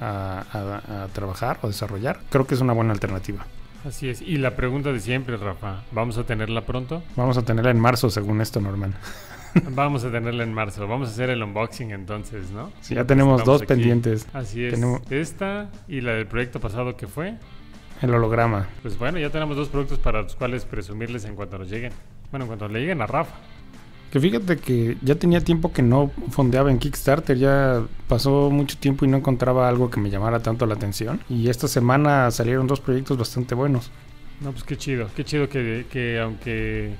a, trabajar o desarrollar, creo que es una buena alternativa. Así es. Y la pregunta de siempre, Rafa, ¿vamos a tenerla pronto? Vamos a tenerla en marzo, según esto, Norman. [LAUGHS] Vamos a tenerla en marzo. Vamos a hacer el unboxing entonces, ¿no? Sí, ya tenemos dos pendientes. Así es. Esta y la del proyecto pasado que fue. El holograma. Pues bueno, ya tenemos dos productos para los cuales presumirles en cuanto nos lleguen. Bueno, en cuanto le lleguen a Rafa. Que fíjate que ya tenía tiempo que no fondeaba en Kickstarter, ya pasó mucho tiempo y no encontraba algo que me llamara tanto la atención. Y esta semana salieron dos proyectos bastante buenos. No, pues qué chido, qué chido que, que aunque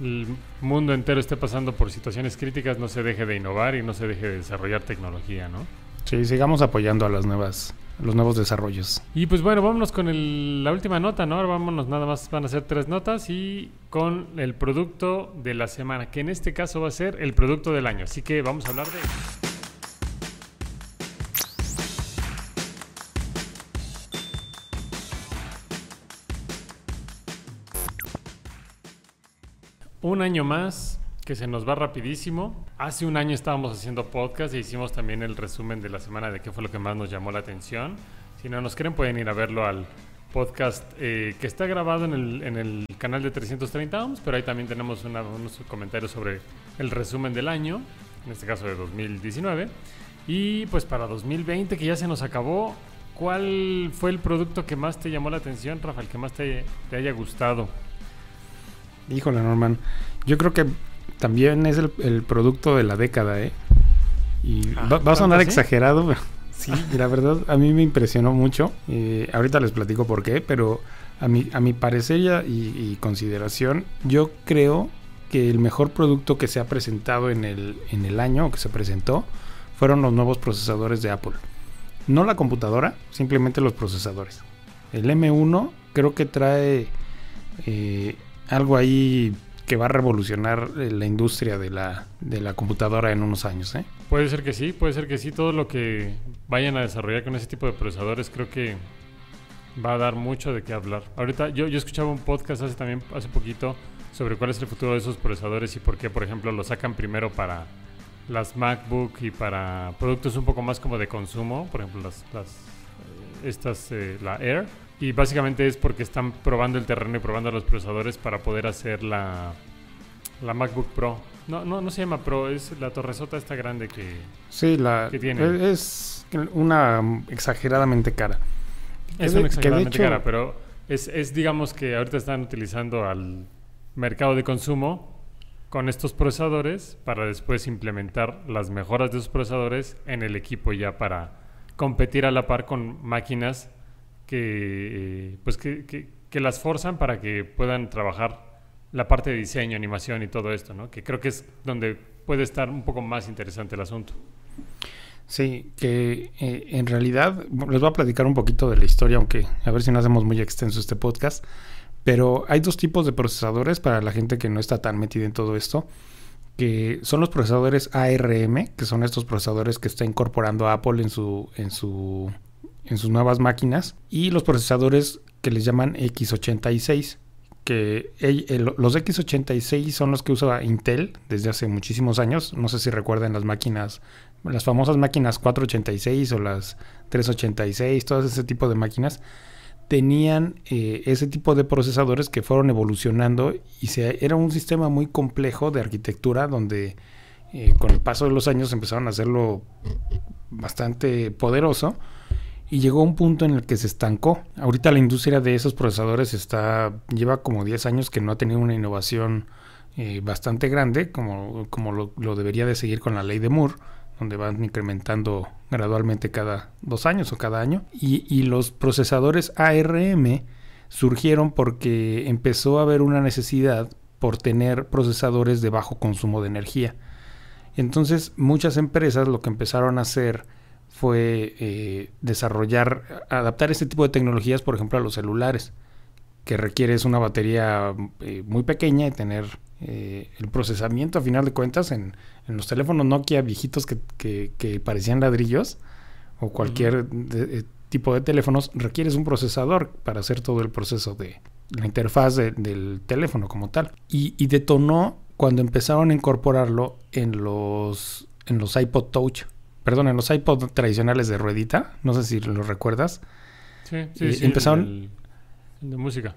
el mundo entero esté pasando por situaciones críticas, no se deje de innovar y no se deje de desarrollar tecnología, ¿no? Sí, sigamos apoyando a las nuevas los nuevos desarrollos. Y pues bueno, vámonos con la última nota, ¿no? Ahora vámonos, nada más van a ser tres notas y con el producto de la semana, que en este caso va a ser el producto del año. Así que vamos a hablar de... Un año más que se nos va rapidísimo. Hace un año estábamos haciendo podcast e hicimos también el resumen de la semana de qué fue lo que más nos llamó la atención. Si no nos creen pueden ir a verlo al podcast eh, que está grabado en el, en el, canal de 330 ohms, pero ahí también tenemos unos comentarios sobre el resumen del año, en este caso de 2019. Y pues para 2020 que ya se nos acabó, ¿cuál fue el producto que más te llamó la atención, Rafael, que más te, te haya gustado? Híjole, Norman. Yo creo que también es el, producto de la década, ¿eh? Y ah, va, a sonar exagerado, [LAUGHS] sí, la verdad a mí me impresionó mucho. Eh, ahorita les platico por qué, pero a mi, a mi parecer y, consideración, yo creo que el mejor producto que se ha presentado en el, en el año, o que se presentó, fueron los nuevos procesadores de Apple. No la computadora, simplemente los procesadores. El M1 creo que trae eh, algo ahí que va a revolucionar eh, la industria de la, de la computadora en unos años. ¿eh? Puede ser que sí, puede ser que sí. Todo lo que vayan a desarrollar con ese tipo de procesadores creo que va a dar mucho de qué hablar. Ahorita yo, yo escuchaba un podcast hace también hace poquito sobre cuál es el futuro de esos procesadores y por qué, por ejemplo, lo sacan primero para las MacBook y para productos un poco más como de consumo, por ejemplo, las, las eh, estas, la Air y básicamente es porque están probando el terreno y probando los procesadores para poder hacer la, la MacBook Pro. No, no, no se llama Pro, es la torresota esta grande que, sí, la, tiene. Es una exageradamente cara. Es una exageradamente cara, pero es, es digamos que ahorita están utilizando al mercado de consumo con estos procesadores para después implementar las mejoras de esos procesadores en el equipo ya para competir a la par con máquinas que, pues que, que, las forzan para que puedan trabajar la parte de diseño, animación y todo esto, ¿no? Que creo que es donde puede estar un poco más interesante el asunto. Sí, que eh, en realidad les voy a platicar un poquito de la historia, aunque a ver si no hacemos muy extenso este podcast. Pero hay dos tipos de procesadores para la gente que no está tan metida en todo esto, que son los procesadores ARM, que son estos procesadores que está incorporando Apple en su en su en sus nuevas máquinas, y los procesadores que les llaman x86, que los x86 son los que usa Intel desde hace muchísimos años. No sé si recuerdan las máquinas, las famosas máquinas 486 o las 386, todo ese tipo de máquinas tenían eh, ese tipo de procesadores que fueron evolucionando y se, era un sistema muy complejo de arquitectura donde eh, con el paso de los años empezaron a hacerlo bastante poderoso y llegó a un punto en el que se estancó. Ahorita la industria de esos procesadores está lleva como 10 años que no ha tenido una innovación eh, bastante grande como, como lo, lo, debería de seguir con la ley de Moore donde van incrementando gradualmente cada dos años o cada año. Y, los procesadores ARM surgieron porque empezó a haber una necesidad por tener procesadores de bajo consumo de energía. Entonces muchas empresas lo que empezaron a hacer fue eh, desarrollar, adaptar este tipo de tecnologías, por ejemplo, a los celulares, que requieres una batería eh, muy pequeña y tener eh, el procesamiento a final de cuentas en, los teléfonos Nokia viejitos que, parecían ladrillos o cualquier tipo de teléfonos requieres un procesador para hacer todo el proceso de la interfaz del teléfono como tal. Y, detonó cuando empezaron a incorporarlo en los en los iPod Touch perdón en los iPod tradicionales de ruedita no sé si lo recuerdas sí sí, sí empezaron de música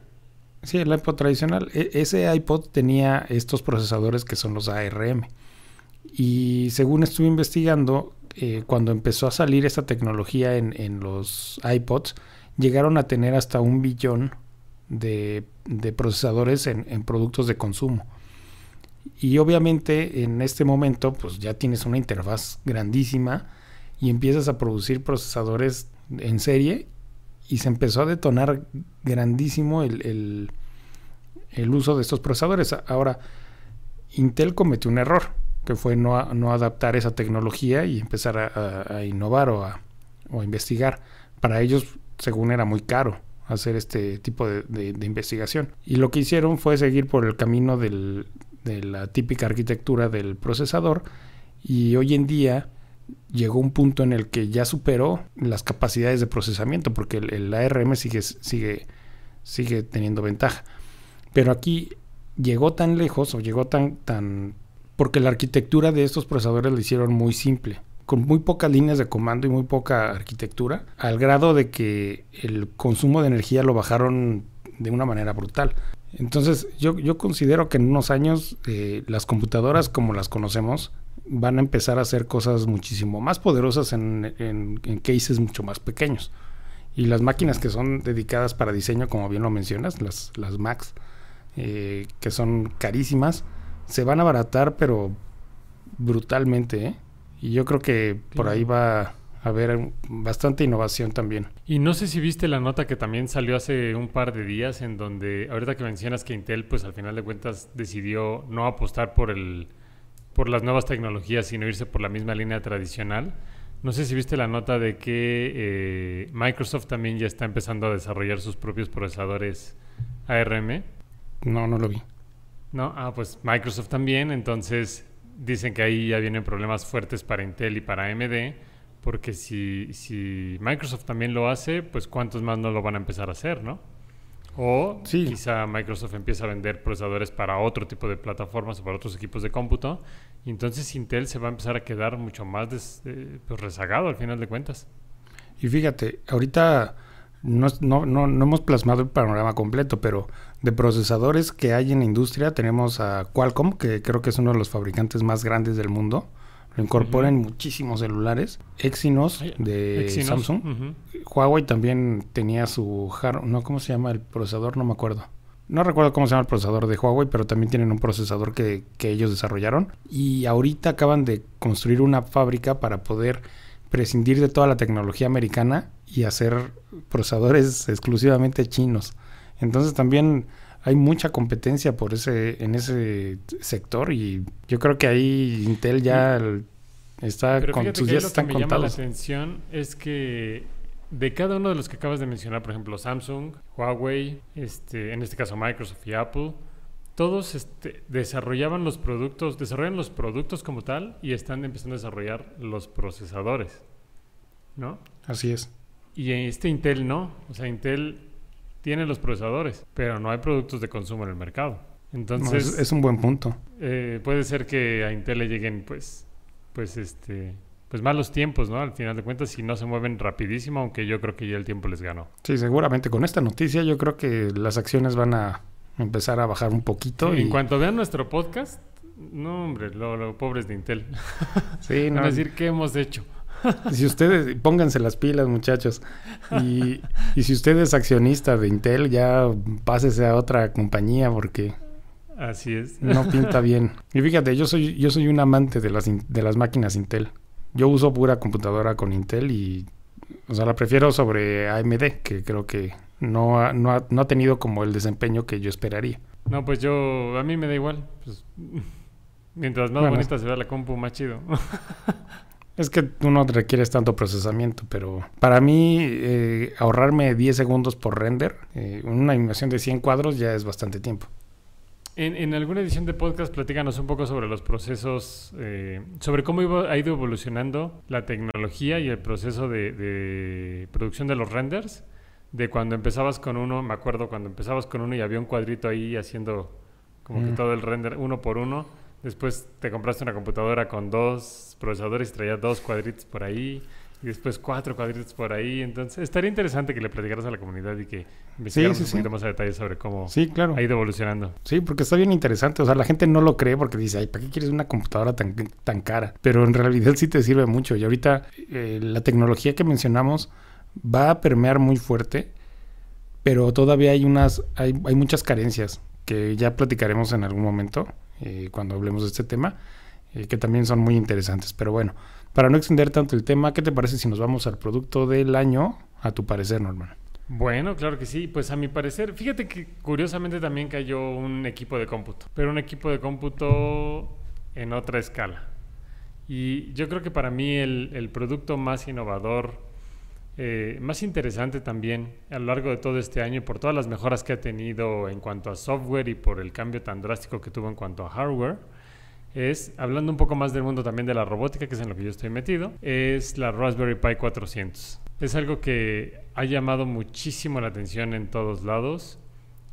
Sí, el iPod tradicional. E, ese iPod tenía estos procesadores que son los ARM. Y según estuve investigando, eh, cuando empezó a salir esta tecnología en, los iPods, llegaron a tener hasta un billón de, procesadores en, en, productos de consumo. Y obviamente en este momento, pues ya tienes una interfaz grandísima y empiezas a producir procesadores en serie y se empezó a detonar grandísimo el, uso de estos procesadores. Ahora, Intel cometió un error, que fue no, no adaptar esa tecnología y empezar a, innovar o a, investigar. Para ellos, según era muy caro hacer este tipo de, investigación. Y lo que hicieron fue seguir por el camino de la típica arquitectura del procesador y hoy en día llegó un punto en el que ya superó las capacidades de procesamiento, porque el, ARM sigue, sigue, sigue teniendo ventaja. Pero aquí llegó tan lejos o llegó tan, tan... porque la arquitectura de estos procesadores lo hicieron muy simple, con muy pocas líneas de comando y muy poca arquitectura, al grado de que el consumo de energía lo bajaron de una manera brutal. Entonces yo, yo considero que en unos años eh, las computadoras como las conocemos van a empezar a hacer cosas muchísimo más poderosas en, en, cases mucho más pequeños. Y las máquinas que son dedicadas para diseño, como bien lo mencionas, las, las Macs, eh, que son carísimas, se van a abaratar, pero brutalmente. ¿eh? Y yo creo que por ahí va haber bastante innovación también. Y no sé si viste la nota que también salió hace un par de días, en donde, ahorita que mencionas que Intel, pues al final de cuentas decidió no apostar por el por las nuevas tecnologías, sino irse por la misma línea tradicional. No sé si viste la nota de que eh, Microsoft también ya está empezando a desarrollar sus propios procesadores ARM. No, no lo vi. No, ah, pues Microsoft también. Entonces dicen que ahí ya vienen problemas fuertes para Intel y para AMD, porque si, si Microsoft también lo hace, pues cuántos más no lo van a empezar a hacer, ¿no? O quizá Microsoft empieza a vender procesadores para otro tipo de plataformas o para otros equipos de cómputo. Y entonces Intel se va a empezar a quedar mucho más eh, pues, rezagado al final de cuentas. Y fíjate, ahorita no, no, no, no, hemos plasmado el panorama completo, pero de procesadores que hay en la industria tenemos a Qualcomm, que creo que es uno de los fabricantes más grandes del mundo lo incorporan muchísimos celulares. Exynos de Samsung. Huawei también tenía su... No, ¿cómo se llama el procesador? No me acuerdo. No recuerdo cómo se llama el procesador de Huawei, pero también tienen un procesador que, que ellos desarrollaron. Y ahorita acaban de construir una fábrica para poder prescindir de toda la tecnología americana y hacer procesadores [LAUGHS] exclusivamente chinos. Entonces también hay mucha competencia por ese en ese sector y yo creo que ahí Intel ya está Pero con sus días lo que están me llama la atención es que de cada uno de los que acabas de mencionar, por ejemplo, Samsung, Huawei, este, en este caso Microsoft y Apple, todos este, desarrollaban los productos, desarrollan los productos como tal y están empezando a desarrollar los procesadores, ¿no? Así es. Y este Intel no, o sea, Intel tiene los procesadores, pero no hay productos de consumo en el mercado. Entonces, es, es un buen punto. eh, puede ser que a Intel le lleguen, pues, pues, este, pues malos tiempos, ¿no? Al final de cuentas, si no se mueven rapidísimo, aunque yo creo que ya el tiempo les ganó. Sí, seguramente con esta noticia yo creo que las acciones van a empezar a bajar un poquito. y, En cuanto vean nuestro podcast, no, hombre, lo, lo pobres de Intel. sí, [LAUGHS] Van no, a decir, ¿qué hemos hecho? [LAUGHS] si ustedes, pónganse las pilas muchachos. Y, y si usted es accionista de Intel, ya pásese a otra compañía porque Así es. no [LAUGHS] pinta bien. Y fíjate, yo soy, yo soy un amante de las, de las máquinas Intel. Yo uso pura computadora con Intel y, o sea, la prefiero sobre AMD, que creo que no ha, no ha, no ha tenido como el desempeño que yo esperaría. No, pues yo, a mí me da igual. Pues, [LAUGHS] mientras más Bueno. bonita se vea la compu, más chido. Es que tú no requieres tanto procesamiento, pero para mí eh, ahorrarme 10 segundos por render, eh, una animación de 100 cuadros ya es bastante tiempo. En, en alguna edición de podcast, platícanos un poco sobre los procesos, eh, sobre cómo iba- ha ido evolucionando la tecnología y el proceso de, de producción de los renders. De cuando empezabas con uno, me acuerdo cuando empezabas con uno y había un cuadrito ahí haciendo como que Mm. todo el render uno por uno. Después te compraste una computadora con dos procesadores y traía dos cuadritos por ahí. Y después cuatro cuadritos por ahí. Entonces, estaría interesante que le platicaras a la comunidad y que investigáramos sí, un sí. poquito más a detalle sobre cómo Sí, claro. ha ido evolucionando. Sí, porque está bien interesante. O sea, la gente no lo cree porque dice, ay, ¿para qué quieres una computadora tan, tan cara? Pero en realidad sí te sirve mucho. Y ahorita eh, la tecnología que mencionamos va a permear muy fuerte, pero todavía hay unas, hay, hay muchas carencias que ya platicaremos en algún momento eh, cuando hablemos de este tema, eh, que también son muy interesantes. Pero bueno, para no extender tanto el tema, ¿qué te parece si nos vamos al producto del año? A tu parecer, Norman. Bueno, claro que sí. Pues a mi parecer, fíjate que curiosamente también cayó un equipo de cómputo, pero un equipo de cómputo en otra escala. Y yo creo que para mí el, el producto más innovador, eh, más interesante también a lo largo de todo este año por todas las mejoras que ha tenido en cuanto a software y por el cambio tan drástico que tuvo en cuanto a hardware, es, hablando un poco más del mundo también de la robótica, que es en lo que yo estoy metido, es la Raspberry Pi 400. Es algo que ha llamado muchísimo la atención en todos lados.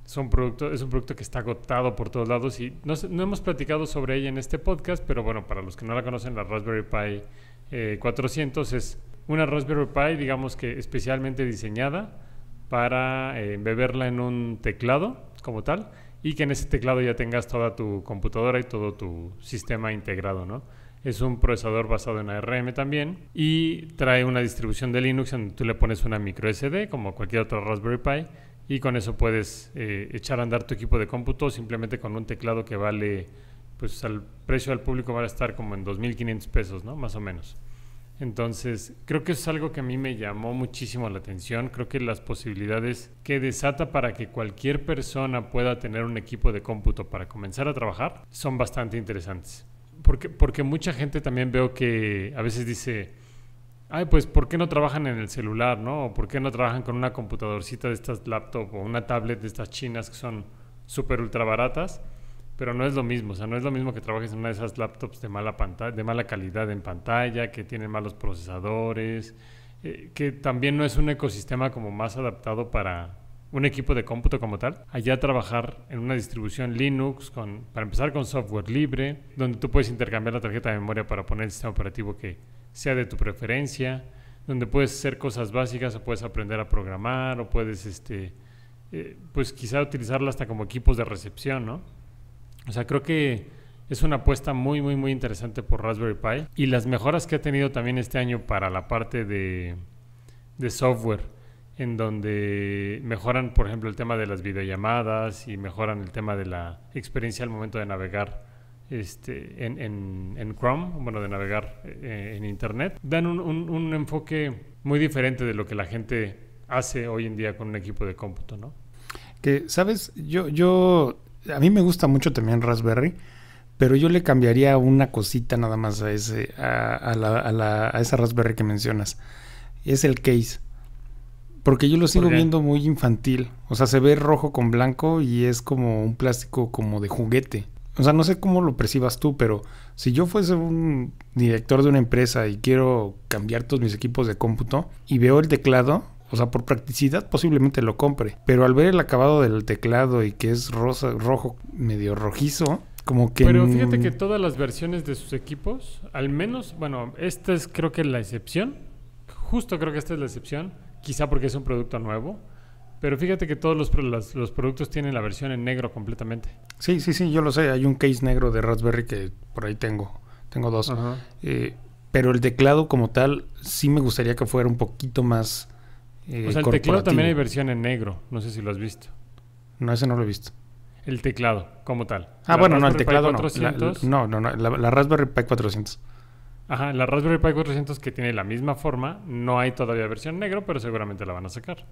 Es un producto, es un producto que está agotado por todos lados y no, no hemos platicado sobre ella en este podcast, pero bueno, para los que no la conocen, la Raspberry Pi eh, 400 es una Raspberry Pi, digamos que especialmente diseñada para eh, embeberla en un teclado como tal y que en ese teclado ya tengas toda tu computadora y todo tu sistema integrado, ¿no? Es un procesador basado en ARM también y trae una distribución de Linux donde tú le pones una micro SD como cualquier otra Raspberry Pi y con eso puedes eh, echar a andar tu equipo de cómputo simplemente con un teclado que vale, pues al precio al público va a estar como en 2.500 pesos, ¿no? Más o menos. Entonces, creo que es algo que a mí me llamó muchísimo la atención. Creo que las posibilidades que desata para que cualquier persona pueda tener un equipo de cómputo para comenzar a trabajar son bastante interesantes. Porque, porque mucha gente también veo que a veces dice, ay, pues, ¿por qué no trabajan en el celular, no? O ¿por qué no trabajan con una computadorcita de estas laptop o una tablet de estas chinas que son súper ultra baratas? Pero no es lo mismo, o sea, no es lo mismo que trabajes en una de esas laptops de mala, pantalla, de mala calidad en pantalla, que tienen malos procesadores, eh, que también no es un ecosistema como más adaptado para un equipo de cómputo como tal. Allá trabajar en una distribución Linux, con, para empezar con software libre, donde tú puedes intercambiar la tarjeta de memoria para poner el sistema operativo que sea de tu preferencia, donde puedes hacer cosas básicas o puedes aprender a programar o puedes, este, eh, pues quizá utilizarla hasta como equipos de recepción, ¿no? O sea, creo que es una apuesta muy, muy, muy interesante por Raspberry Pi. Y las mejoras que ha tenido también este año para la parte de, software, en donde mejoran, por ejemplo, el tema de las videollamadas y mejoran el tema de la experiencia al momento de navegar este, en, en, en Chrome, bueno, de navegar eh, en Internet. Dan un, un, un enfoque muy diferente de lo que la gente hace hoy en día con un equipo de cómputo, ¿no? Que, ¿sabes? Yo, yo, a mí me gusta mucho también Raspberry, pero yo le cambiaría una cosita nada más a ese, a, a la, a, la, a esa Raspberry que mencionas. Es el case. Porque yo lo sigo viendo muy infantil. O sea, se ve rojo con blanco y es como un plástico como de juguete. O sea, no sé cómo lo percibas tú, pero si yo fuese un director de una empresa y quiero cambiar todos mis equipos de cómputo y veo el teclado, o sea, por practicidad posiblemente lo compre. Pero al ver el acabado del teclado y que es rosa, rojo, medio rojizo, como que... Pero fíjate mm, que todas las versiones de sus equipos, al menos, bueno, esta es creo que la excepción. Justo creo que esta es la excepción. Quizá porque es un producto nuevo. Pero fíjate que todos los, productos tienen la versión en negro completamente. Sí, sí, sí, yo lo sé. Hay un case negro de Raspberry que por ahí tengo. Tengo dos. Eh, pero el teclado como tal, sí me gustaría que fuera un poquito más... eh, o sea, el teclado también hay versión en negro. No sé si lo has visto. No, ese no lo he visto. El teclado, como tal. Ah, La bueno, no, el teclado no. La- 400, no, no, no. La, la Raspberry Pi 400. Ajá, la Raspberry Pi 400 que tiene la misma forma. No hay todavía versión negro, pero seguramente la van a sacar.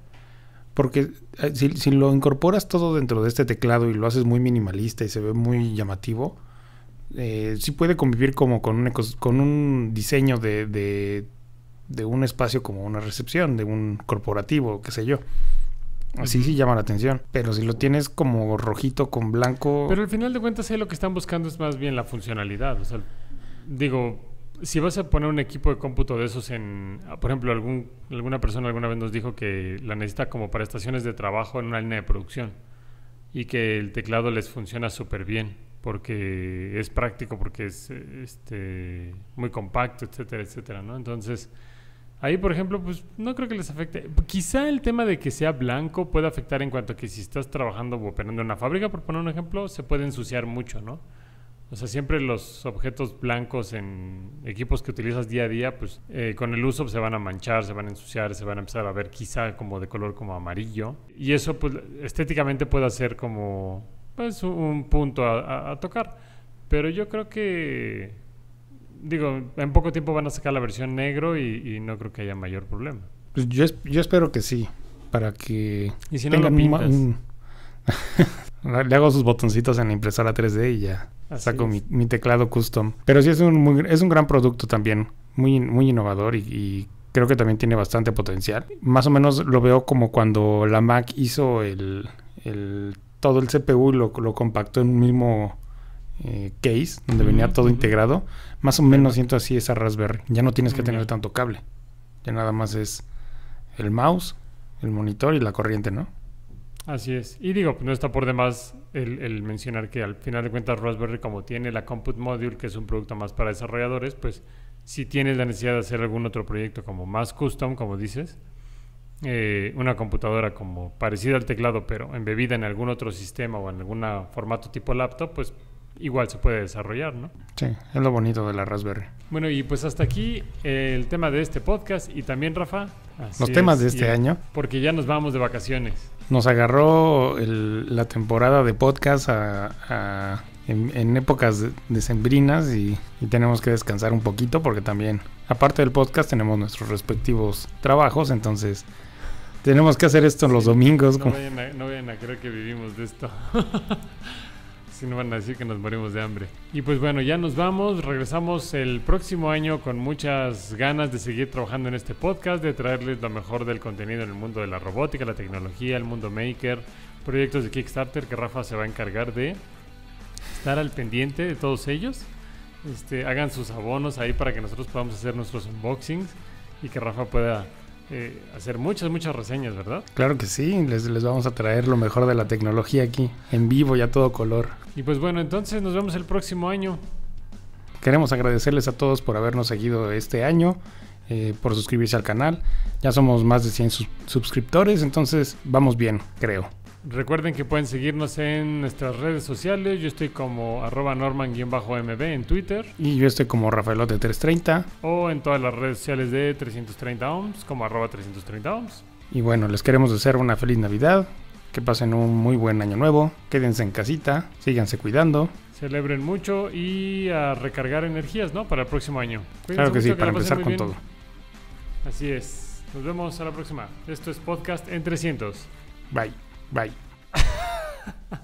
Porque eh, si, si lo incorporas todo dentro de este teclado y lo haces muy minimalista y se ve muy llamativo, eh, sí puede convivir como con un, ecos- con un diseño de, de, de un espacio como una recepción, de un corporativo, qué sé yo. Así sí llama la atención. Pero si lo tienes como rojito con blanco... Pero al final de cuentas, ahí lo que están buscando es más bien la funcionalidad. O sea, digo, si vas a poner un equipo de cómputo de esos en, por ejemplo, algún, alguna persona alguna vez nos dijo que la necesita como para estaciones de trabajo en una línea de producción y que el teclado les funciona súper bien porque es práctico, porque es este, muy compacto, etcétera, etcétera, ¿no? Entonces, ahí, por ejemplo, pues no creo que les afecte. Quizá el tema de que sea blanco puede afectar en cuanto a que si estás trabajando o operando en una fábrica, por poner un ejemplo, se puede ensuciar mucho, ¿no? O sea, siempre los objetos blancos en equipos que utilizas día a día, pues eh, con el uso se van a manchar, se van a ensuciar, se van a empezar a ver quizá como de color como amarillo. Y eso pues estéticamente puede ser como pues un punto a, a- a tocar. Pero yo creo que, digo, en poco tiempo van a sacar la versión negro y, y no creo que haya mayor problema. Pues yo, yo espero que sí. Para que Y si no lo tengan un [LAUGHS] Le hago sus botoncitos en la impresora 3D y ya así saco mi, mi teclado custom. Pero sí es un, muy- es un gran producto también, muy, muy innovador y, y creo que también tiene bastante potencial. Más o menos lo veo como cuando la Mac hizo el, el- todo el CPU y lo, lo compactó en un mismo eh, case donde venía todo integrado. Más o menos siento así esa Raspberry. Ya no tienes que tener tanto cable. Ya nada más es el mouse, el monitor y la corriente, ¿no? Así es. Y digo, no está por demás el, el mencionar que al final de cuentas Raspberry como tiene la Compute Module, que es un producto más para desarrolladores, pues si tienes la necesidad de hacer algún otro proyecto como más custom, como dices, eh, una computadora como parecida al teclado, pero embebida en algún otro sistema o en algún formato tipo laptop, pues igual se puede desarrollar, ¿no? Sí, es lo bonito de la Raspberry. Bueno, y pues hasta aquí eh, el tema de este podcast y también, Rafa. Los temas de es, este año. Porque ya nos vamos de vacaciones. Nos agarró el- la temporada de podcast a- a- en, en épocas de- decembrinas y, y tenemos que descansar un poquito porque también, aparte del podcast, tenemos nuestros respectivos trabajos, entonces tenemos que hacer esto los domingos. No como- vayan, a, no vayan a creer que vivimos de esto. [LAUGHS] si no van a decir que nos morimos de hambre. Y pues bueno, ya nos vamos. Regresamos el próximo año con muchas ganas de seguir trabajando en este podcast, de traerles lo mejor del contenido en el mundo de la robótica, la tecnología, el mundo maker, proyectos de Kickstarter que Rafa se va a encargar de estar al pendiente de todos ellos. Este, hagan sus abonos ahí para que nosotros podamos hacer nuestros unboxings y que Rafa pueda eh, hacer muchas, muchas reseñas, ¿verdad? Claro que sí, les, les vamos a traer lo mejor de la tecnología aquí, en vivo y a todo color. Y pues bueno, entonces nos vemos el próximo año. Queremos agradecerles a todos por habernos seguido este año, eh, por suscribirse al canal. Ya somos más de 100 sus- suscriptores, entonces vamos bien, creo. Recuerden que pueden seguirnos en nuestras redes sociales. Yo estoy como arroba norman-mb en Twitter Y yo estoy como Rafaelote330. o en todas las redes sociales de 330 ohms como arroba 330 ohms. Y bueno, les queremos desear una feliz Navidad. Que pasen un muy buen año nuevo. Quédense en casita. Síganse cuidando. Celebren mucho y a recargar energías, ¿no? Para el próximo año. Cuídense Claro que sí, para empezar con bien. todo. Así es. Nos vemos a la próxima. Esto es Podcast en 300. Bye, Bye. [LAUGHS]